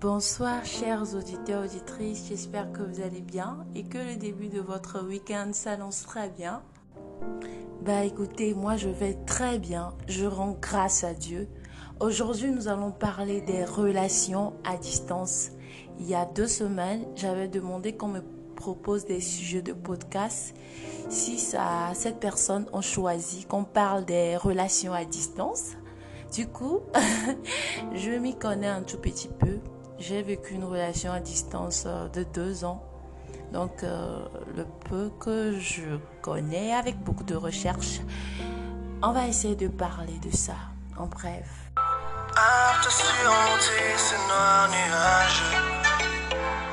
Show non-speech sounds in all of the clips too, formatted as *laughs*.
Bonsoir chers auditeurs, auditrices, j'espère que vous allez bien et que le début de votre week-end s'annonce très bien. Bah écoutez, moi je vais très bien, je rends grâce à Dieu. Aujourd'hui nous allons parler des relations à distance. Il y a deux semaines, j'avais demandé qu'on me propose des sujets de podcast. Si ça, cette personne ont choisi qu'on parle des relations à distance, du coup, *laughs* je m'y connais un tout petit peu. J'ai vécu une relation à distance euh, de deux ans. Donc, euh, le peu que je connais, avec beaucoup de recherches, on va essayer de parler de ça. En bref.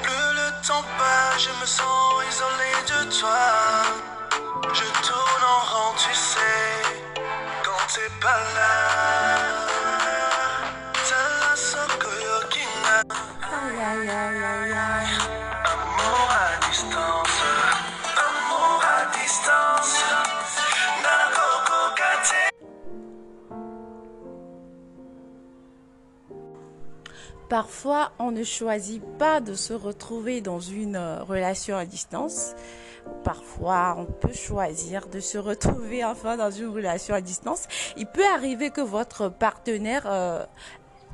Plus le temps passe, je me sens isolé de toi. Je tourne en rond, tu sais, quand t'es pas là. Parfois, on ne choisit pas de se retrouver dans une euh, relation à distance. Parfois, on peut choisir de se retrouver *laughs* enfin dans une relation à distance. Il peut arriver que votre partenaire euh,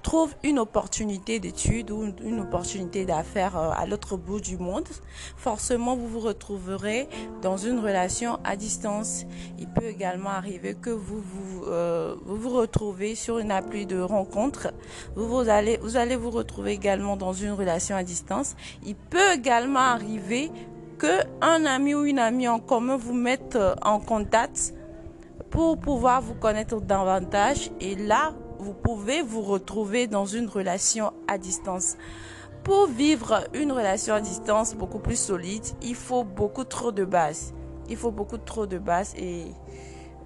trouve une opportunité d'étude ou une opportunité d'affaires euh, à l'autre bout du monde, forcément vous vous retrouverez dans une relation à distance. Il peut également arriver que vous vous, euh, vous retrouvez sur une appli de rencontre. Vous, vous, allez, vous allez vous retrouver également dans une relation à distance. Il peut également arriver que un ami ou une amie en commun vous mette euh, en contact pour pouvoir vous connaître davantage et là vous pouvez vous retrouver dans une relation à distance. Pour vivre une relation à distance beaucoup plus solide, il faut beaucoup trop de bases. Il faut beaucoup trop de bases et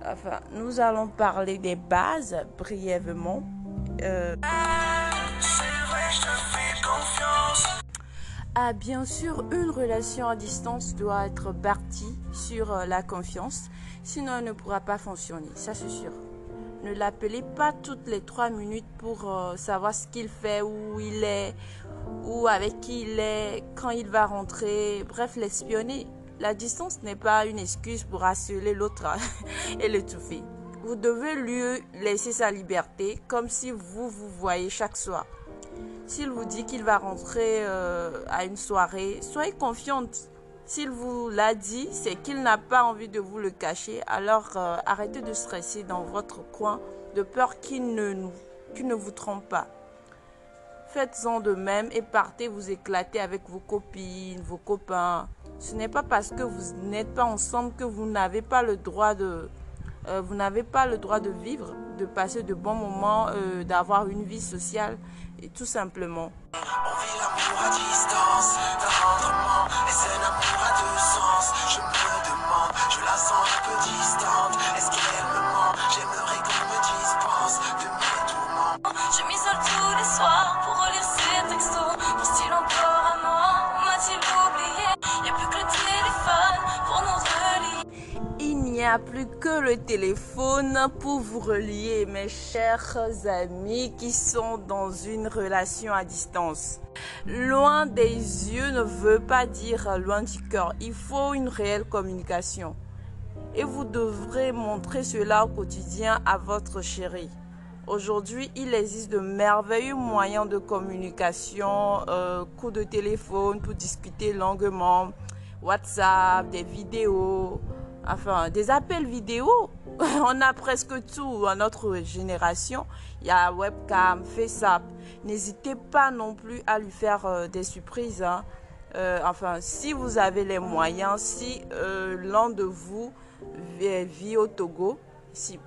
enfin, nous allons parler des bases brièvement. Euh... Ah, bien sûr, une relation à distance doit être partie sur euh, la confiance, sinon elle ne pourra pas fonctionner, ça c'est sûr. Ne l'appelez pas toutes les trois minutes pour euh, savoir ce qu'il fait, où il est, ou avec qui il est, quand il va rentrer. Bref, l'espionner. La distance n'est pas une excuse pour harceler l'autre *laughs* et l'étouffer. Vous devez lui laisser sa liberté comme si vous vous voyez chaque soir. S'il vous dit qu'il va rentrer euh, à une soirée, soyez confiante. S'il vous l'a dit, c'est qu'il n'a pas envie de vous le cacher. Alors euh, arrêtez de stresser dans votre coin de peur qu'il ne, ne vous trompe pas. Faites-en de même et partez vous éclater avec vos copines, vos copains. Ce n'est pas parce que vous n'êtes pas ensemble que vous n'avez pas le droit de, euh, vous n'avez pas le droit de vivre, de passer de bons moments, euh, d'avoir une vie sociale et tout simplement. On vit a plus que le téléphone pour vous relier, mes chers amis qui sont dans une relation à distance. Loin des yeux ne veut pas dire loin du cœur. Il faut une réelle communication. Et vous devrez montrer cela au quotidien à votre chéri. Aujourd'hui, il existe de merveilleux moyens de communication, euh, coups de téléphone pour discuter longuement, WhatsApp, des vidéos, enfin des appels vidéo. *laughs* On a presque tout à notre génération. Il y a webcam, FaceApp. N'hésitez pas non plus à lui faire euh, des surprises. Hein. Euh, enfin, si vous avez les moyens, si euh, l'un de vous vit, au Togo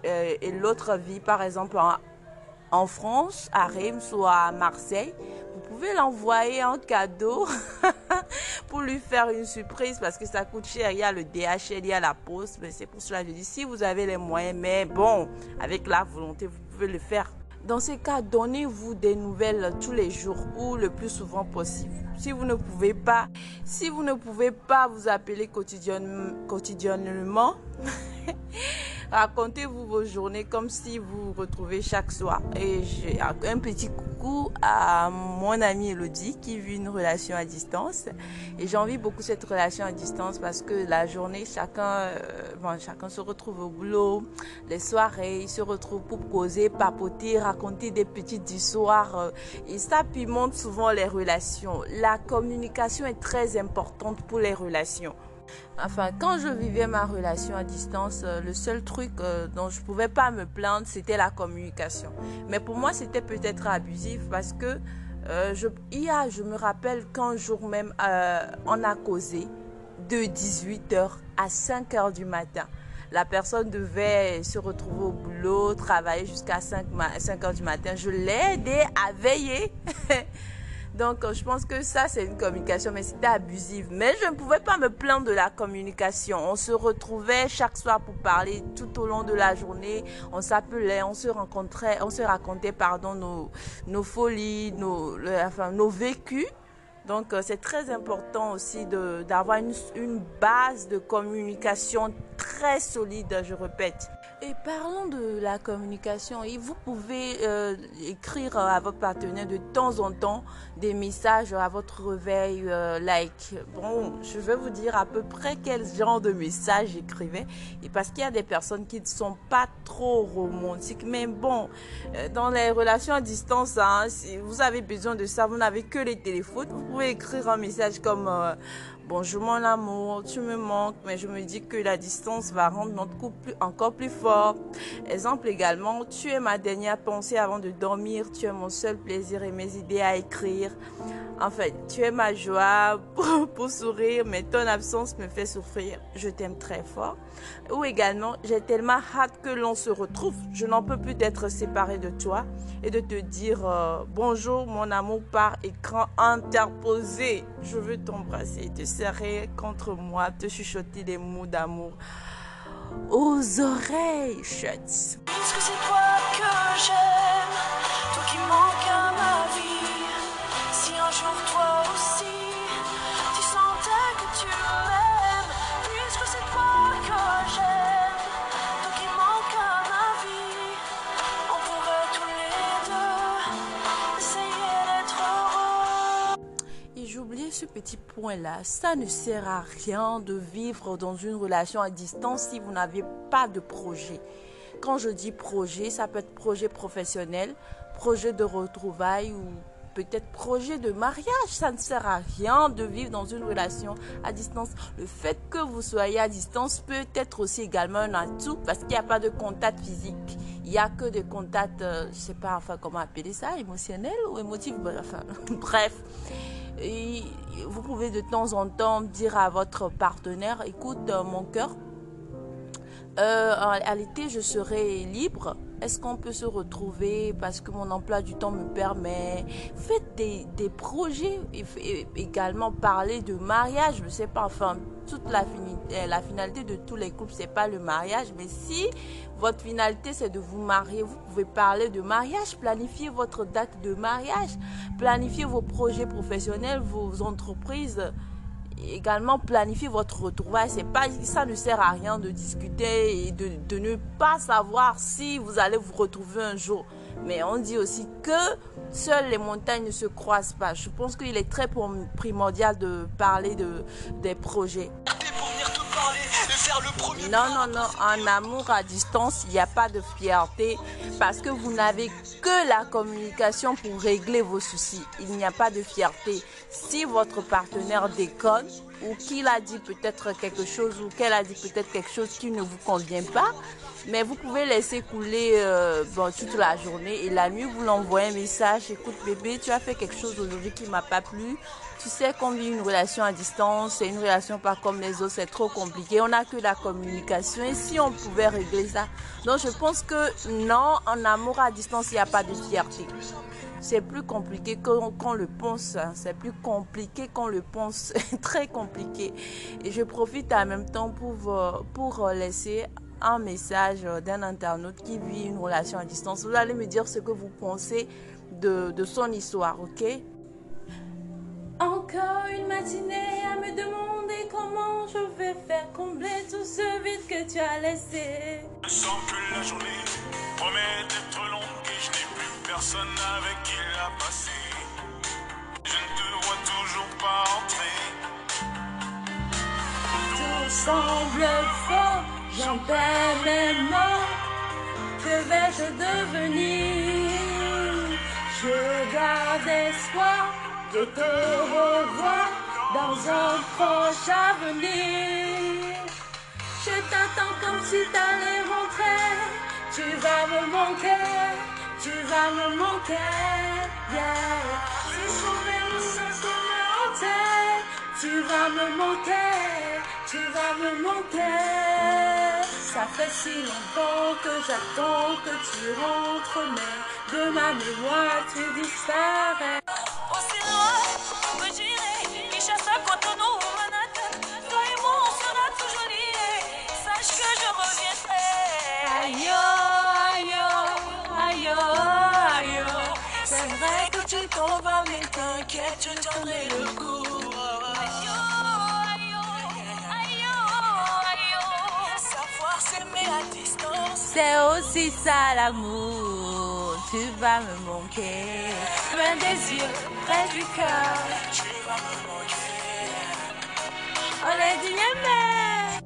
et l'autre vit par exemple en, en France, à Reims ou à Marseille, pouvez l'envoyer en cadeau *laughs* pour lui faire une surprise parce que ça coûte cher. Il y a le DHL, il y a la poste. Mais c'est pour cela que je dis, si vous avez les moyens, mais bon, avec la volonté, vous pouvez le faire. Dans ces cas, donnez-vous des nouvelles tous les jours ou le plus souvent possible. Si vous ne pouvez pas, si vous ne pouvez pas vous appeler quotidiennement, *laughs* Racontez-vous vos journées comme si vous vous retrouvez chaque soir. Et j'ai un petit coucou à mon amie Elodie qui vit une relation à distance. Et j'envie beaucoup cette relation à distance parce que la journée, chacun, euh, chacun se retrouve au boulot. Les soirées, ils se retrouvent pour causer, papoter, raconter des petites histoires. Euh, et ça pimente souvent les relations. La communication est très importante pour les relations. Enfin, quand je vivais ma relation à distance, euh, le seul truc euh, dont je pouvais pas me plaindre, c'était la communication. Mais pour moi, c'était peut-être abusif parce que euh, je, je me rappelle qu'un jour même, on a causé de 18h à 5h du matin. La personne devait se retrouver au boulot, travailler jusqu'à 5, 5 h du matin. Je l'ai aidé à veiller. *laughs* Donc, je pense que ça, c'est une communication, mais c'était abusif. Mais je ne pouvais pas me plaindre de la communication. On se retrouvait chaque soir pour parler tout au long de la journée. On s'appelait, on se rencontrait, on se racontait, pardon, nos, nos folies, nos, enfin, nos vécus. Donc, euh, c'est très important aussi d'avoir une, une base de communication très solide, je répète. Et parlons de la communication. Et vous pouvez euh, écrire à votre partenaire de temps en temps des messages à votre réveil, euh, like. Bon, je vais vous dire à peu près quel genre de messages j'écrivais. Et parce qu'il y a des personnes qui ne sont pas trop romantiques. Mais bon, euh, dans les relations à distance, hein, si vous avez besoin de ça, vous n'avez que les téléphones. Vous pouvez écrire un message comme Bonjour mon amour, tu me manques, mais je me dis que la distance va rendre notre couple encore plus fort. Exemple également, tu es ma dernière pensée avant de dormir, tu es mon seul plaisir et mes idées à écrire. Enfin, tu es ma joie *laughs* pour, sourire, mais ton absence me fait souffrir. Je t'aime très fort. Ou également, j'ai tellement hâte que l'on se retrouve. Je n'en peux plus d'être séparé de toi et de te dire euh, bonjour mon amour par écran interposé. Je veux t'embrasser, te contre moi, te chuchoter des mots d'amour aux oreilles, chut. que c'est toi que j'aime, petit point-là, ça ne sert à rien de vivre dans une relation à distance si vous n'avez pas de projet. Quand je dis projet, ça peut être projet professionnel, projet de retrouvailles ou peut-être projet de mariage. Ça ne sert à rien de vivre dans une relation à distance. Le fait que vous soyez à distance peut être aussi également un atout parce qu'il n'y a pas de contact physique. Il n'y a que des contacts, euh, je ne sais pas enfin comment appeler ça, émotionnel ou émotif. Enfin, *laughs* bref. Et vous pouvez de temps en temps dire à votre partenaire, écoute euh, mon cœur, euh, à l'été je serai libre est-ce qu'on peut se retrouver parce que mon emploi du temps me permet? Faites des, des projets et, également parler de mariage. Je ne sais pas, enfin, toute la, euh, la finalité de tous les couples, c'est pas le mariage. Mais si votre finalité, c'est de vous marier, vous pouvez parler de mariage, planifier votre date de mariage, planifier vos projets professionnels, vos entreprises également planifier votre retrouvaille. C'est pas, ça ne sert à rien de discuter et de, de, ne pas savoir si vous allez vous retrouver un jour. Mais on dit aussi que seules les montagnes ne se croisent pas. Je pense qu'il est très primordial de parler de, des projets. Non, non, non. En amour à distance, il n'y a pas de fierté parce que vous n'avez que la communication pour régler vos soucis. Il n'y a pas de fierté. Si votre partenaire déconne ou qu'il a dit peut-être quelque chose ou qu'elle a dit peut-être quelque chose qui ne vous convient pas, mais vous pouvez laisser couler euh, toute la journée et la nuit, vous l'envoyez un message, écoute bébé, tu as fait quelque chose aujourd'hui qui m'a pas plu. Tu sais qu'on vit une relation à distance, c'est une relation pas comme les autres, c'est trop compliqué. On n'a que la communication et si on pouvait régler ça? Donc je pense que non, en amour à distance, il n'y a pas de fierté. C'est plus compliqué qu'on le pense. Hein. C'est plus compliqué qu'on le pense. *laughs* Très compliqué. Et je profite en même temps pour, euh, pour laisser un message d'un internaute qui vit une relation à distance. Vous allez me dire ce que vous pensez de, de son histoire, ok? Encore une matinée à me demander comment je vais faire combler tout ce vide que tu as laissé. Je sens que la journée promet d'être longue et je n'ai plus personne avec qui la passer. Je ne te vois toujours pas entrer. Tout semble faux, j'en perds mes mots. Que vais-je devenir? Je garde espoir de te revoir dans un proche avenir. Je t'attends comme si t'allais rentrer. Tu vas me manquer, tu vas me manquer. Yeah. Si sauver le tu vas me manquer, tu vas me manquer. Ça fait si longtemps que j'attends que tu rentres, mais de ma mémoire tu disparais. Aussi loin que j'irai, Kinshasa, Cotonou ou Manhattan, toi et moi on sera toujours liés. Sache que je reviendrai. Aïe, aïe, aïe, aïe. C'est vrai que tu t'en vas, mais t'inquiète, je tiendrai le coup. C'est aussi ça l'amour, tu vas me manquer. Loin des yeux, près du cœur, Tu vas me manquer. on est Yémen.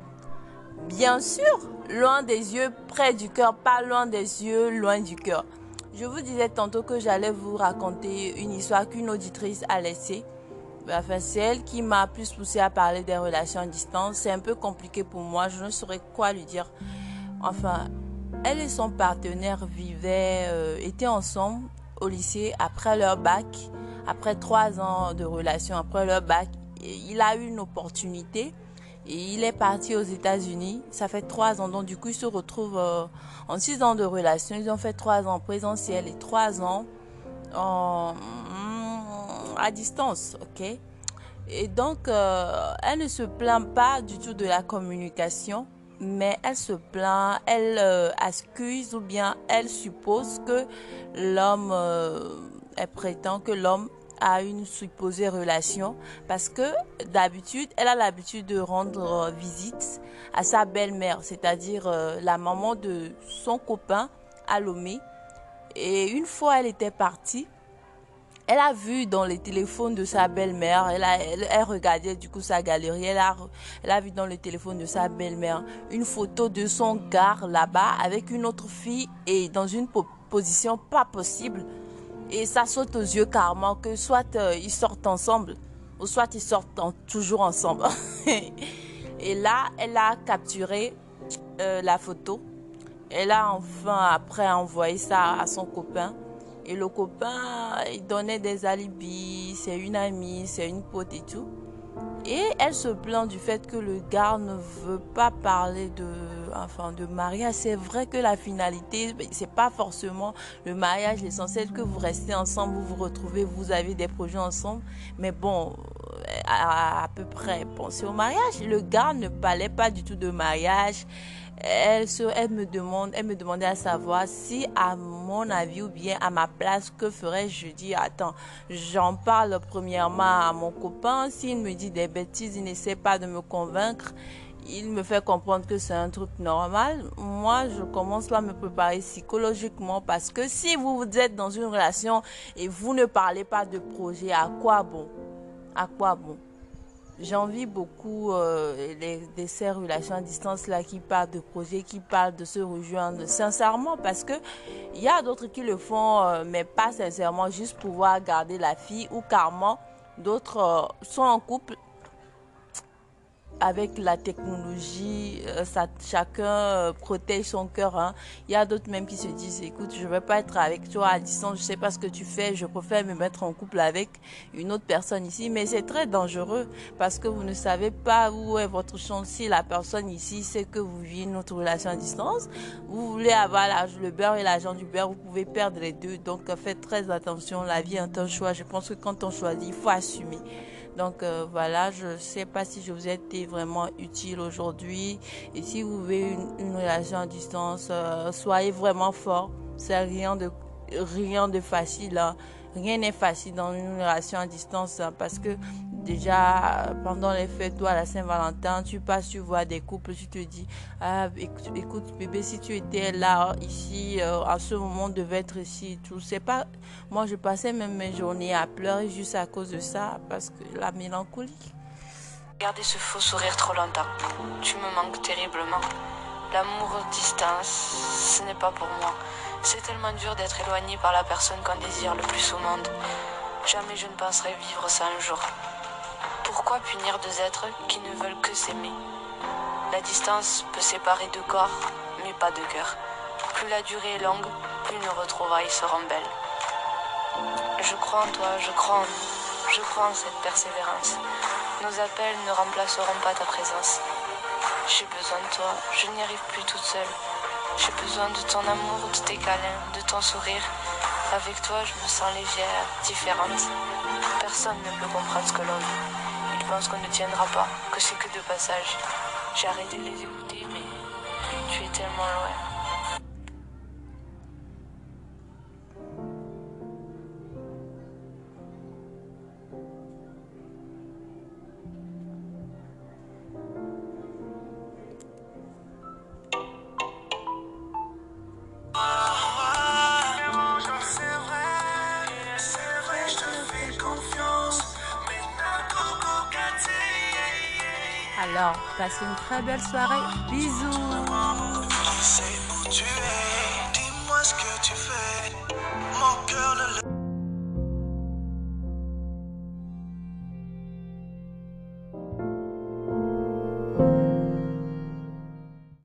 Bien sûr, loin des yeux, près du cœur, pas loin des yeux, loin du cœur. Je vous disais tantôt que j'allais vous raconter une histoire qu'une auditrice a laissée. Enfin, c'est elle qui m'a plus poussé à parler des relations à distance. C'est un peu compliqué pour moi, je ne saurais quoi lui dire. Enfin, elle et son partenaire vivaient, euh, étaient ensemble au lycée après leur bac. Après trois ans de relation, après leur bac, il a eu une opportunité et il est parti aux États-Unis. Ça fait trois ans, donc du coup, ils se retrouvent euh, en six ans de relation. Ils ont fait trois ans en présentiel et trois ans en, à distance, ok? Et donc, euh, elle ne se plaint pas du tout de la communication, mais elle se plaint, elle euh, accuse ou bien elle suppose que l'homme, euh, elle prétend que l'homme a une supposée relation parce que d'habitude, elle a l'habitude de rendre euh, visite à sa belle-mère, c'est-à-dire la maman de son copain à Lomé. Et une fois, elle était partie. Elle a vu dans les téléphones de sa belle-mère, elle, a- elle, regardait du coup sa galerie, elle a, elle a vu dans le téléphone de sa belle-mère une photo de son gars là-bas avec une autre fille et dans une po- position pas possible. Et ça saute aux yeux carrément que soit euh, ils sortent ensemble ou soit ils sortent en- toujours ensemble. *laughs* et là, elle a capturé euh, la photo. Elle a enfin après envoyé ça à son copain. Et le copain, il donnait des alibis, c'est une amie, c'est une pote et tout. Et elle se plaint du fait que le gars ne veut pas parler de, enfin, de mariage. C'est vrai que la finalité, c'est pas forcément le mariage. L'essentiel que vous restez ensemble, vous vous retrouvez, vous avez des projets ensemble. Mais bon, à, à peu près penser au mariage. Le gars ne parlait pas du tout de mariage. Elle, se, me demande, elle me demandait à savoir si, à mon avis ou bien à ma place, que ferais-je? Je dis, attends, j'en parle premièrement à mon copain. S'il me dit des bêtises, il n'essaie pas de me convaincre. Il me fait comprendre que c'est un truc normal. Moi, je commence à me préparer psychologiquement parce que si vous êtes dans une relation et vous ne parlez pas de projet, à quoi bon? À quoi bon? J'envie beaucoup euh, les, de ces relations à distance là qui parlent de projets, qui parlent de se rejoindre sincèrement parce que il y a d'autres qui le font euh, mais pas sincèrement juste pour pouvoir garder la fille ou carrément d'autres euh, sont en couple avec la technologie, euh, ça, chacun euh, protège son cœur. Hein. Il y a d'autres même qui se disent, écoute, je vais pas être avec toi à distance, je sais pas ce que tu fais, je préfère me mettre en couple avec une autre personne ici. Mais c'est très dangereux parce que vous ne savez pas où est votre chance. Si la personne ici sait que vous vivez notre relation à distance, vous voulez avoir le beurre et l'argent du beurre, vous pouvez perdre les deux. Donc euh, faites très attention, la vie est un choix. Je pense que quand on choisit, il faut assumer. Donc euh, voilà, je ne sais pas si je vous ai été vraiment utile aujourd'hui. Et si vous vivez une, une relation à distance, euh, soyez vraiment fort. C'est rien de rien de facile. hein. Rien n'est facile dans une relation à distance hein, parce que déjà pendant les fêtes, toi, la Saint-Valentin, tu passes, tu vois des couples, tu te dis, ah, écoute, bébé, si tu étais là, ici, euh, en ce moment, on devait être ici, tout. C'est pas, moi, je passais même mes journées à pleurer juste à cause de ça, parce que la mélancolie. Garder ce faux sourire trop longtemps. Tu me manques terriblement. L'amour distance, ce n'est pas pour moi. C'est tellement dur d'être éloigné par la personne qu'on désire le plus au monde. Jamais je ne penserai vivre ça un jour. Pourquoi punir deux êtres qui ne veulent que s'aimer? La distance peut séparer deux corps, mais pas deux cœurs. Plus la durée est longue, plus nos retrouvailles seront belles. Je crois en toi, je crois en je crois en cette persévérance. Nos appels ne remplaceront pas ta présence. J'ai besoin de toi, je n'y arrive plus toute seule. J'ai besoin de ton amour, de tes câlins, de ton sourire. Avec toi, je me sens légère, différente. Personne ne peut comprendre ce que l'on vit. Pense qu'on ne tiendra pas, que c'est que de passage. J'ai arrêté de les écouter, mais tu es tellement loin. Alors, passez une très belle soirée. Bisous. C'est où tu es, dis-moi ce que tu fais. Mon cœur ne